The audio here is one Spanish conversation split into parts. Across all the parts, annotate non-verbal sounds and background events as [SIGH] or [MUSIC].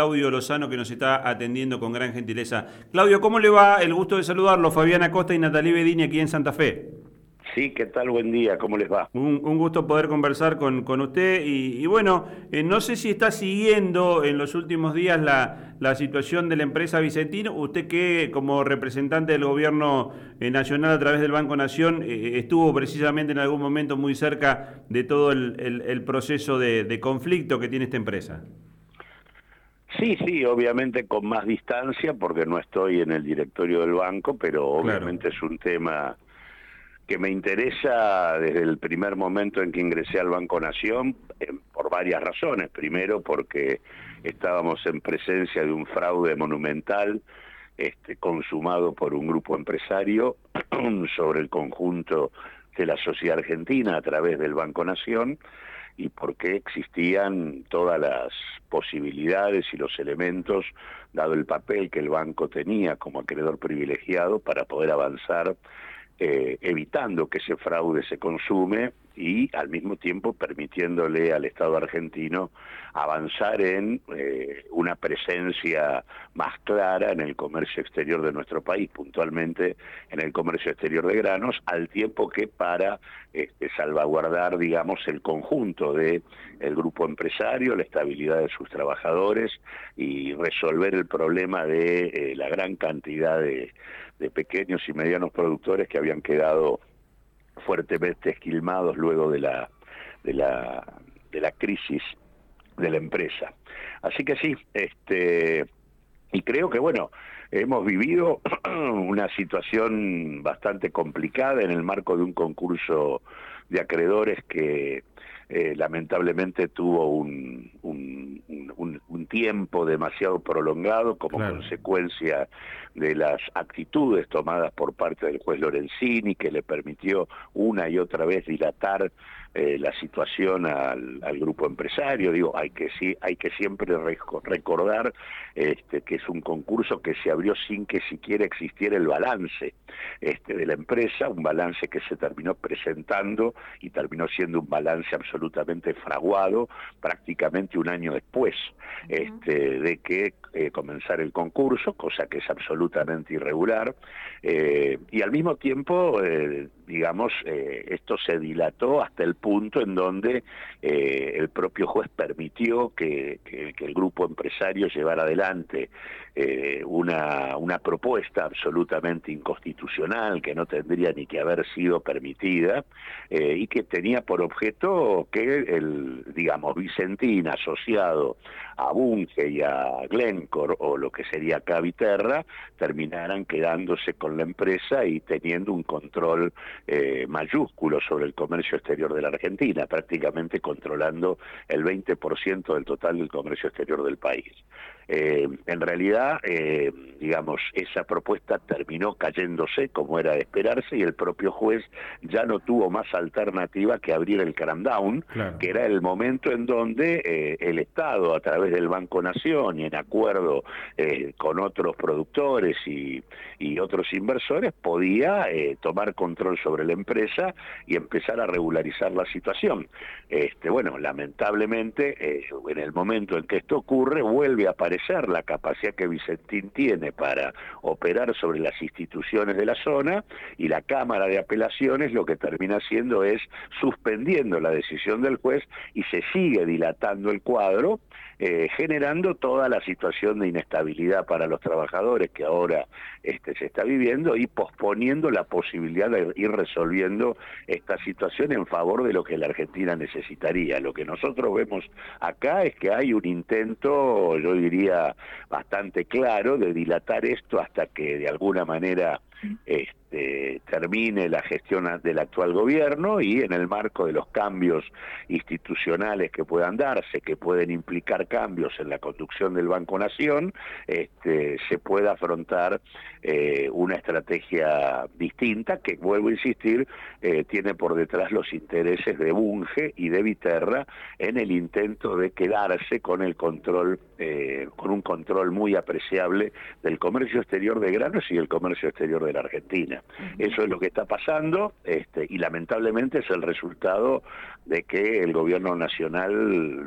Claudio Lozano que nos está atendiendo con gran gentileza. Claudio, ¿cómo le va? El gusto de saludarlo, Fabiana Costa y Natalie Bedini aquí en Santa Fe. Sí, ¿qué tal? Buen día, ¿cómo les va? Un, gusto poder conversar con, usted y, bueno, eh, no sé si está siguiendo en los últimos días la, situación de la empresa Vicentino, usted que como representante del gobierno eh, nacional a través del Banco Nación eh, estuvo precisamente en algún momento muy cerca de todo el, proceso de conflicto que tiene esta empresa. Sí, sí, obviamente con más distancia porque no estoy en el directorio del banco, pero obviamente es un tema que me interesa desde el primer momento en que ingresé al Banco Nación eh, por varias razones. Primero porque estábamos en presencia de un fraude monumental este, consumado por un grupo empresario [CLEARS THROAT] sobre el conjunto de la sociedad argentina a través del Banco Nación y por qué existían todas las posibilidades y los elementos, dado el papel que el banco tenía como acreedor privilegiado para poder avanzar eh, evitando que ese fraude se consume y al mismo tiempo permitiéndole al Estado argentino avanzar en eh, una presencia más clara en el comercio exterior de nuestro país, puntualmente en el comercio exterior de granos, al tiempo que para este, salvaguardar, digamos, el conjunto de el grupo empresario, la estabilidad de sus trabajadores y resolver el problema de eh, la gran cantidad de pequeños y medianos productores que habían quedado fuertemente esquilmados luego de la, de la, de la crisis de la empresa. Así que sí, este, y creo que bueno, hemos vivido [CLEARS THROAT] una situación bastante complicada en el marco de un concurso de acreedores que eh, lamentablemente tuvo un, un, tiempo demasiado prolongado como consecuencia de las actitudes tomadas por parte del juez Lorenzini, que le permitió una y otra vez dilatar eh, la situación al, grupo empresario. Digo, hay que sí, hay que siempre recordar este, que es un concurso que se abrió sin que siquiera existiera el balance este, de la empresa, un balance que se terminó presentando y terminó siendo un balance absolutamente fraguado prácticamente un año después este, de que eh, comenzara el concurso, cosa que es absolutamente irregular, eh, y al mismo tiempo, digamos, esto se dilató hasta el punto en donde eh, el propio juez permitió que, el grupo empresario llevara adelante eh, una, una propuesta absolutamente inconstitucional que no tendría ni que haber sido permitida eh, y que tenía por objeto que el, digamos, Vicentín asociado a Bunge y a Glencore o lo que sería Caviterra terminaran quedándose con la empresa y teniendo un control mayúsculo sobre el comercio exterior de la Argentina, prácticamente controlando el 20% del total del comercio exterior del país. Eh, en realidad, eh, digamos, esa propuesta terminó cayéndose como era de esperarse y el propio juez ya no tuvo más alternativa que abrir el cramdown, que era el momento en donde eh, el Estado, a través del Banco Nación y en acuerdo con otros productores y, y otros inversores, podía tomar control sobre la empresa y empezar a regularizar la situación. Este, bueno, lamentablemente, en el momento en que esto ocurre, vuelve a aparecer la capacidad que Vicentín tiene para operar sobre las instituciones de la zona y la Cámara de Apelaciones lo que termina haciendo es suspendiendo la decisión del juez y se sigue dilatando el cuadro, eh, generando toda la situación de inestabilidad para los trabajadores que ahora este, se está viviendo y posponiendo la posibilidad de ir resolviendo esta situación en favor de lo que la Argentina necesitaría. Lo que nosotros vemos acá es que hay un intento, yo diría, bastante claro de dilatar esto hasta que de alguna manera este, termine la gestión del actual gobierno y en el marco de los cambios institucionales que puedan darse, que pueden implicar cambios en la conducción del Banco Nación, este, se pueda afrontar eh, una estrategia distinta que, vuelvo a insistir, eh, tiene por detrás los intereses de Bunge y de Viterra en el intento de quedarse con el control, eh, con un control muy apreciable del comercio exterior de granos y el comercio exterior de de la Argentina. Eso es lo que está pasando este, y lamentablemente es el resultado de que el gobierno nacional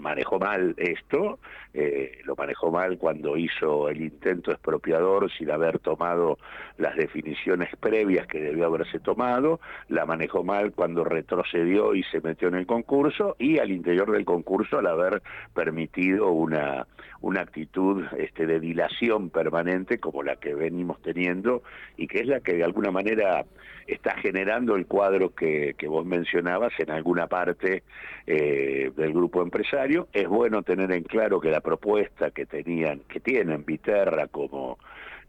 manejó mal esto, eh, lo manejó mal cuando hizo el intento expropiador sin haber tomado las definiciones previas que debió haberse tomado, la manejó mal cuando retrocedió y se metió en el concurso y al interior del concurso al haber permitido una, una actitud este, de dilación permanente como la que venimos teniendo y que es la que de alguna manera está generando el cuadro que, que vos mencionabas en alguna parte eh, del grupo empresario. Es bueno tener en claro que la propuesta que tenían, que tienen Viterra como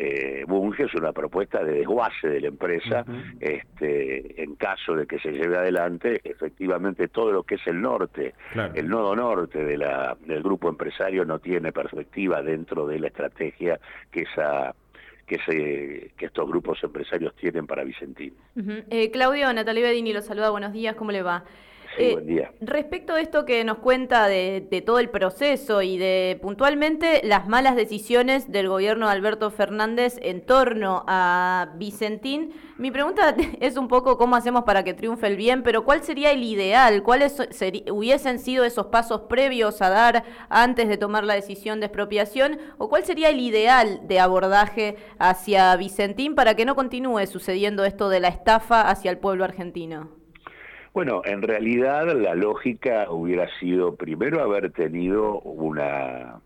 eh, Bunge es una propuesta de desguace de la empresa, este, en caso de que se lleve adelante, efectivamente todo lo que es el norte, el nodo norte de la, del grupo empresario no tiene perspectiva dentro de la estrategia que esa que, se, que estos grupos empresarios tienen para Vicentín. eh, Claudio, Natalia Bedini lo saluda, buenos días, ¿cómo le va? Eh, respecto a esto que nos cuenta de, todo el proceso y de puntualmente las malas decisiones del gobierno de Alberto Fernández en torno a Vicentín, mi pregunta [LAUGHS] es un poco cómo hacemos para que triunfe el bien, pero ¿cuál sería el ideal? ¿Cuáles hubiesen sido esos pasos previos a dar antes de tomar la decisión de expropiación? ¿O cuál sería el ideal de abordaje hacia Vicentín para que no continúe sucediendo esto de la estafa hacia el pueblo argentino? Bueno, en realidad la lógica hubiera sido primero haber tenido una,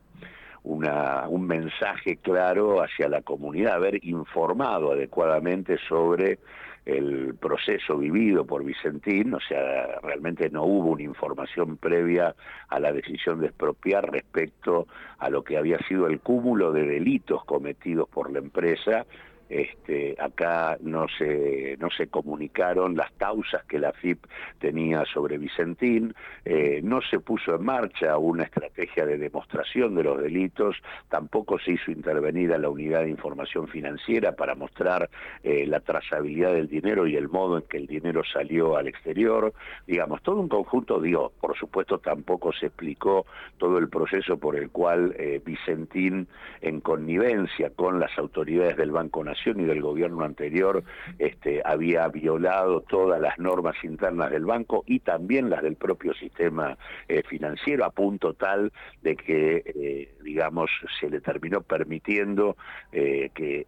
un mensaje claro hacia la comunidad, haber informado adecuadamente sobre el proceso vivido por Vicentín, o sea, realmente no hubo una información previa a la decisión de expropiar respecto a lo que había sido el cúmulo de delitos cometidos por la empresa este, acá no se, no se comunicaron las causas que la FIP tenía sobre Vicentín, eh, no se puso en marcha una estrategia de demostración de los delitos, tampoco se hizo intervenir a la unidad de información financiera para mostrar eh, la trazabilidad del dinero y el modo en que el dinero salió al exterior, digamos, todo un conjunto, digo, por supuesto tampoco se explicó todo el proceso por el cual eh, Vicentín, en connivencia con las autoridades del Banco Nacional, y del gobierno anterior este, había violado todas las normas internas del banco y también las del propio sistema eh, financiero a punto tal de que, eh, digamos, se le terminó permitiendo eh, que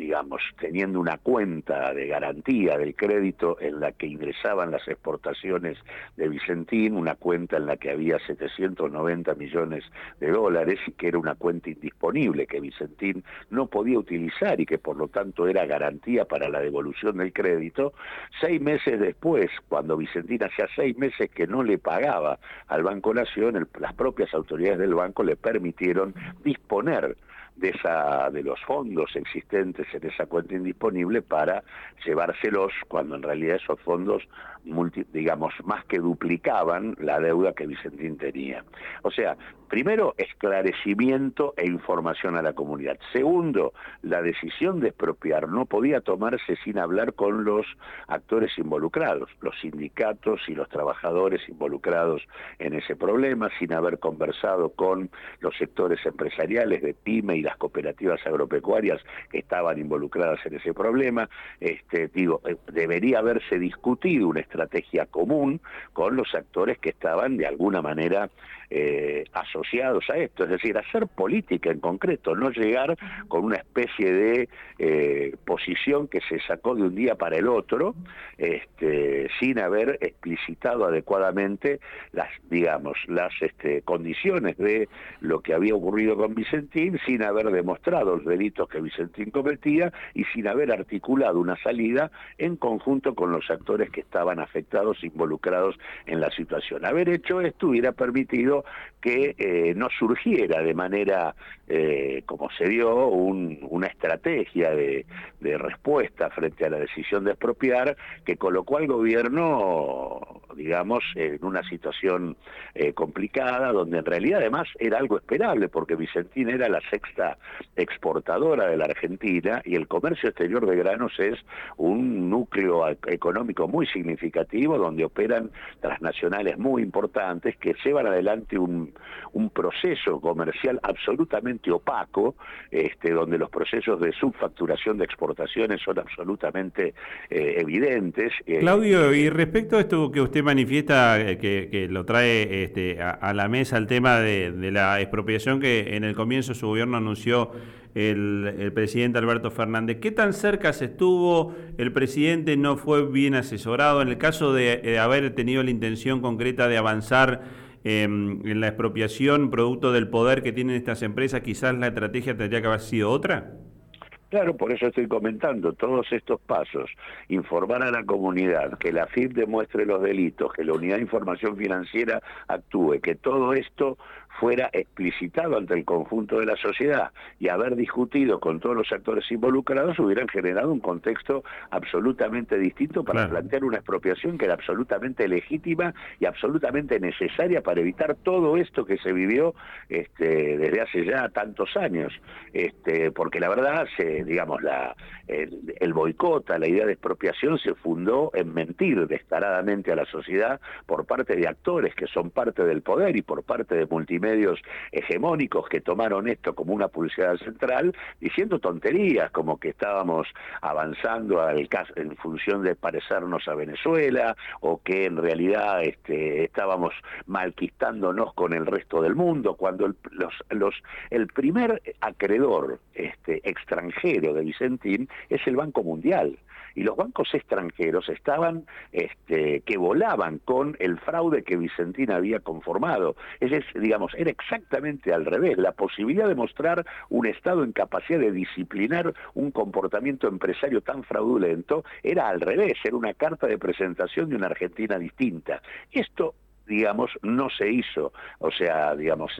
digamos, teniendo una cuenta de garantía del crédito en la que ingresaban las exportaciones de Vicentín, una cuenta en la que había 790 millones de dólares y que era una cuenta indisponible que Vicentín no podía utilizar y que por lo tanto era garantía para la devolución del crédito, seis meses después, cuando Vicentín hacía seis meses que no le pagaba al Banco Nación, las propias autoridades del banco le permitieron disponer de, esa, de los fondos existentes en esa cuenta indisponible para llevárselos cuando en realidad esos fondos, digamos, más que duplicaban la deuda que Vicentín tenía. O sea, primero, esclarecimiento e información a la comunidad. Segundo, la decisión de expropiar no podía tomarse sin hablar con los actores involucrados, los sindicatos y los trabajadores involucrados en ese problema, sin haber conversado con los sectores empresariales de PYME y las cooperativas agropecuarias que estaban involucradas en ese problema. Este, digo, eh, debería haberse discutido una estrategia común con los actores que estaban de alguna manera eh, asociados a esto, es decir, hacer política en concreto, no llegar con una especie de eh, posición que se sacó de un día para el otro, este, sin haber explicitado adecuadamente las, digamos, las este, condiciones de lo que había ocurrido con Vicentín, sin demostrado los delitos que Vicentín cometía y sin haber articulado una salida en conjunto con los actores que estaban afectados, involucrados en la situación. Haber hecho esto hubiera permitido que eh, no surgiera de manera eh, como se dio una estrategia de, respuesta frente a la decisión de expropiar que colocó al gobierno digamos, en una situación eh, complicada, donde en realidad además era algo esperable, porque Vicentín era la sexta exportadora de la Argentina y el comercio exterior de granos es un núcleo económico muy significativo, donde operan transnacionales muy importantes que llevan adelante un, un proceso comercial absolutamente opaco, este, donde los procesos de subfacturación de exportaciones son absolutamente eh, evidentes. Eh, Claudio, y respecto a esto que usted manifiesta, eh, que, lo trae este, a, la mesa el tema de, la expropiación que en el comienzo su gobierno anunció el, presidente Alberto Fernández. ¿Qué tan cerca se estuvo? ¿El presidente no fue bien asesorado? En el caso de, haber tenido la intención concreta de avanzar em, en la expropiación producto del poder que tienen estas empresas, quizás la estrategia tendría que haber sido otra. Claro, por eso estoy comentando todos estos pasos, informar a la comunidad, que la FIP demuestre los delitos, que la Unidad de Información Financiera actúe, que todo esto fuera explicitado ante el conjunto de la sociedad y haber discutido con todos los actores involucrados hubieran generado un contexto absolutamente distinto para plantear una expropiación que era absolutamente legítima y absolutamente necesaria para evitar todo esto que se vivió este, desde hace ya tantos años. Este, porque la verdad, se, digamos, la, el, el boicot a la idea de expropiación se fundó en mentir descaradamente a la sociedad por parte de actores que son parte del poder y por parte de multimedia medios hegemónicos que tomaron esto como una publicidad central, diciendo tonterías como que estábamos avanzando al caso, en función de parecernos a Venezuela o que en realidad este, estábamos malquistándonos con el resto del mundo, cuando el, los, los, el primer acreedor este, extranjero de Vicentín es el Banco Mundial y los bancos extranjeros estaban este, que volaban con el fraude que Vicentín había conformado. Es, digamos, era exactamente al revés. La posibilidad de mostrar un Estado en capacidad de disciplinar un comportamiento empresario tan fraudulento era al revés, era una carta de presentación de una Argentina distinta. Esto digamos, no se hizo. O sea, digamos,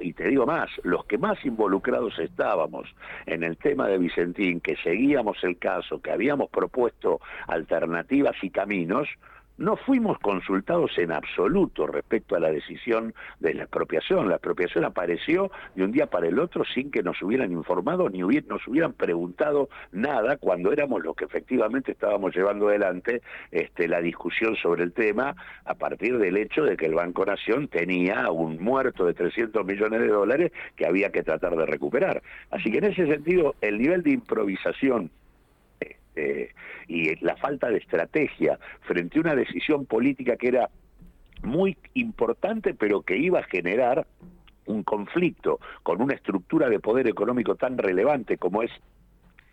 y te digo más, los que más involucrados estábamos en el tema de Vicentín, que seguíamos el caso, que habíamos propuesto alternativas y caminos, no fuimos consultados en absoluto respecto a la decisión de la expropiación. La expropiación apareció de un día para el otro sin que nos hubieran informado ni nos hubieran preguntado nada cuando éramos los que efectivamente estábamos llevando adelante este, la discusión sobre el tema a partir del hecho de que el Banco Nación tenía un muerto de 300 millones de dólares que había que tratar de recuperar. Así que en ese sentido, el nivel de improvisación eh, y la falta de estrategia frente a una decisión política que era muy importante, pero que iba a generar un conflicto con una estructura de poder económico tan relevante como es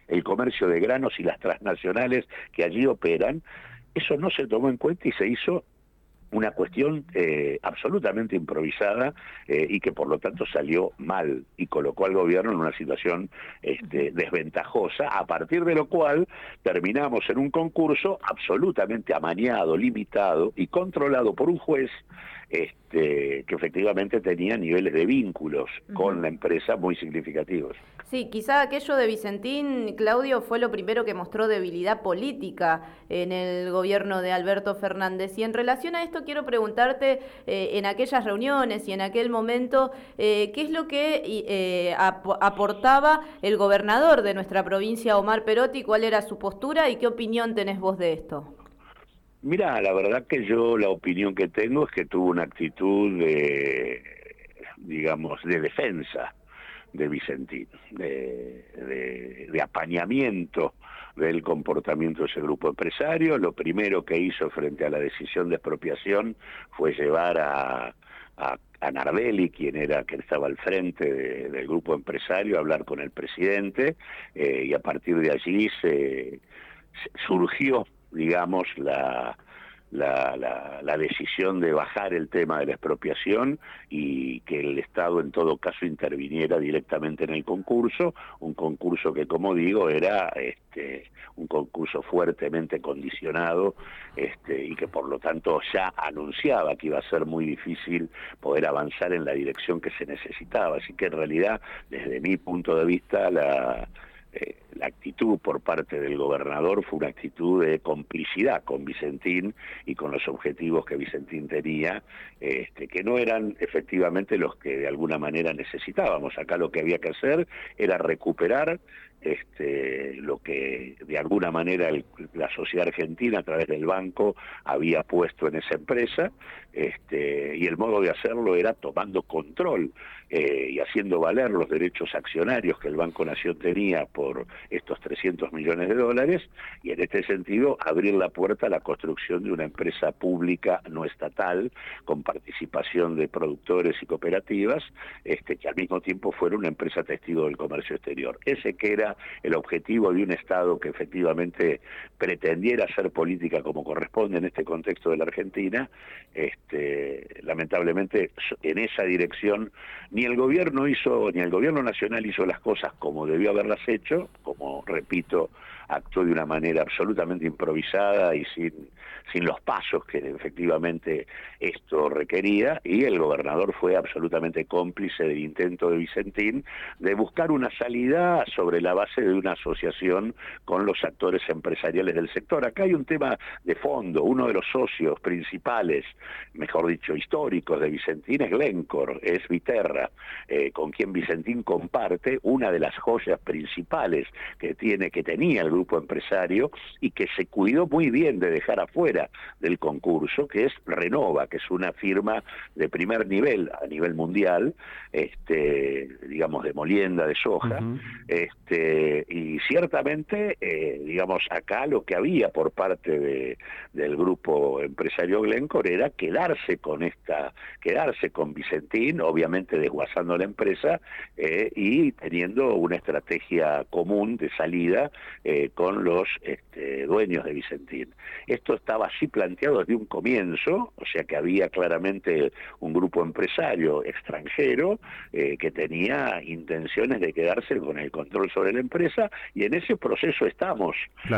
el comercio de granos y las transnacionales que allí operan, eso no se tomó en cuenta y se hizo una cuestión eh, absolutamente improvisada eh, y que por lo tanto salió mal y colocó al gobierno en una situación este, desventajosa, a partir de lo cual terminamos en un concurso absolutamente amañado, limitado y controlado por un juez este, que efectivamente tenía niveles de vínculos con la empresa muy significativos. Sí, quizá aquello de Vicentín, Claudio, fue lo primero que mostró debilidad política en el gobierno de Alberto Fernández. Y en relación a esto quiero preguntarte, eh, en aquellas reuniones y en aquel momento, eh, ¿qué es lo que eh, aportaba el gobernador de nuestra provincia, Omar Perotti? ¿Cuál era su postura y qué opinión tenés vos de esto? Mira, la verdad que yo la opinión que tengo es que tuvo una actitud de, digamos, de defensa de Vicentín, de, apañamiento del comportamiento de ese grupo empresario. Lo primero que hizo frente a la decisión de expropiación fue llevar a, a, Nardelli, quien era quien estaba al frente del grupo empresario, a hablar con el presidente eh, y a partir de allí se surgió digamos, la, la, la, decisión de bajar el tema de la expropiación y que el Estado en todo caso interviniera directamente en el concurso, un concurso que como digo era este, un concurso fuertemente condicionado este, y que por lo tanto ya anunciaba que iba a ser muy difícil poder avanzar en la dirección que se necesitaba. Así que en realidad, desde mi punto de vista, la, eh, la actitud por parte del gobernador fue una actitud de complicidad con Vicentín y con los objetivos que Vicentín tenía, este, que no eran efectivamente los que de alguna manera necesitábamos. Acá lo que había que hacer era recuperar este, lo que de alguna manera la sociedad argentina a través del banco había puesto en esa empresa este, y el modo de hacerlo era tomando control eh, y haciendo valer los derechos accionarios que el Banco Nación tenía por estos 300 millones de dólares y en este sentido abrir la puerta a la construcción de una empresa pública no estatal con participación de productores y cooperativas este, que al mismo tiempo fuera una empresa testigo del comercio exterior. Ese que era el objetivo de un Estado que efectivamente pretendiera hacer política como corresponde en este contexto de la Argentina, este, lamentablemente en esa dirección ni el gobierno hizo, ni el gobierno nacional hizo las cosas como debió haberlas hecho, como repito, actuó de una manera absolutamente improvisada y sin, sin los pasos que efectivamente esto requería, y el gobernador fue absolutamente cómplice del intento de Vicentín de buscar una salida sobre la base de una asociación con los actores empresariales del sector. Acá hay un tema de fondo, uno de los socios principales, mejor dicho, históricos de Vicentín es Glencore, es Viterra, eh, con quien Vicentín comparte una de las joyas principales que tiene, que tenía el grupo grupo empresario y que se cuidó muy bien de dejar afuera del concurso, que es Renova, que es una firma de primer nivel a nivel mundial, este, digamos de molienda de soja, este, y ciertamente, eh, digamos, acá lo que había por parte de, del grupo empresario Glencore era quedarse con esta, quedarse con Vicentín, obviamente desguazando la empresa eh, y teniendo una estrategia común de salida eh, con los este, dueños de Vicentín. Esto estaba así planteado desde un comienzo, o sea que había claramente un grupo empresario extranjero eh, que tenía intenciones de quedarse con el control sobre la empresa y en ese proceso estamos.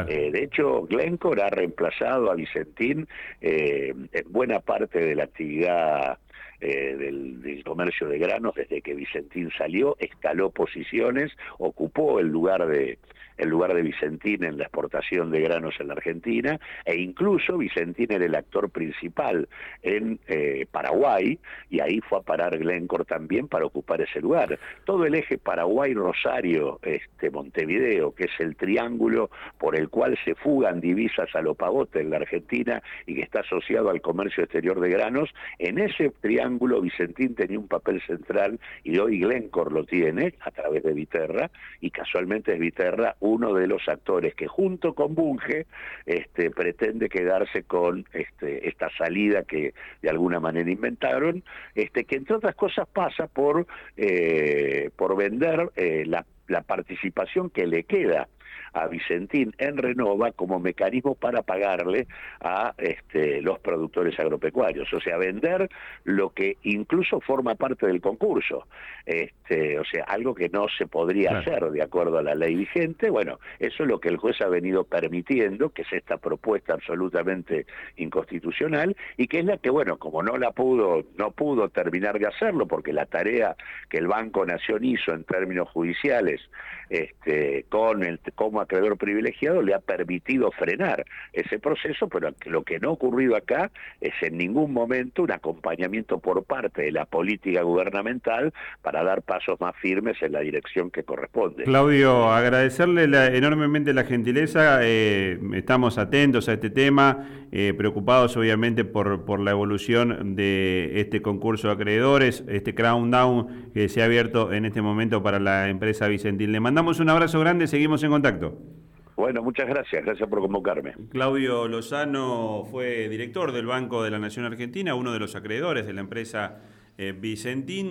Eh, de hecho, Glencore ha reemplazado a Vicentín eh, en buena parte de la actividad del, comercio de granos desde que Vicentín salió, escaló posiciones, ocupó el lugar de, el lugar de Vicentín en la exportación de granos en la Argentina, e incluso Vicentín era el actor principal en eh, Paraguay, y ahí fue a parar Glencore también para ocupar ese lugar. Todo el eje Paraguay-Rosario, este, Montevideo, que es el triángulo por el cual se fugan divisas a lo pavote en la Argentina y que está asociado al comercio exterior de granos, en ese triángulo Vicentín tenía un papel central y hoy Glencore lo tiene a través de Viterra, y casualmente es Viterra uno de los actores que junto con Bunge este, pretende quedarse con este, esta salida que de alguna manera inventaron, este, que entre otras cosas pasa por, eh, vender eh, la participación que le queda a Vicentín en Renova como mecanismo para pagarle a este, los productores agropecuarios, o sea, vender lo que incluso forma parte del concurso, este, o sea, algo que no se podría hacer de acuerdo a la ley vigente, bueno, eso es lo que el juez ha venido permitiendo, que es esta propuesta absolutamente inconstitucional y que es la que, bueno, como no la pudo, no pudo terminar de hacerlo, porque la tarea que el Banco Nación hizo en términos judiciales, este, con el como acreedor privilegiado le ha permitido frenar ese proceso, pero lo que no ha ocurrido acá es en ningún momento un acompañamiento por parte de la política gubernamental para dar pasos más firmes en la dirección que corresponde. Claudio, agradecerle enormemente la gentileza, eh, estamos atentos a este tema, eh, preocupados obviamente por, la evolución de este concurso de acreedores, este crown down que se ha abierto en este momento para la empresa Vicentín. Le mandamos un abrazo grande, seguimos en contacto. Bueno, muchas gracias, gracias por convocarme. Claudio Lozano fue director del Banco de la Nación Argentina, uno de los acreedores de la empresa eh, Vicentín.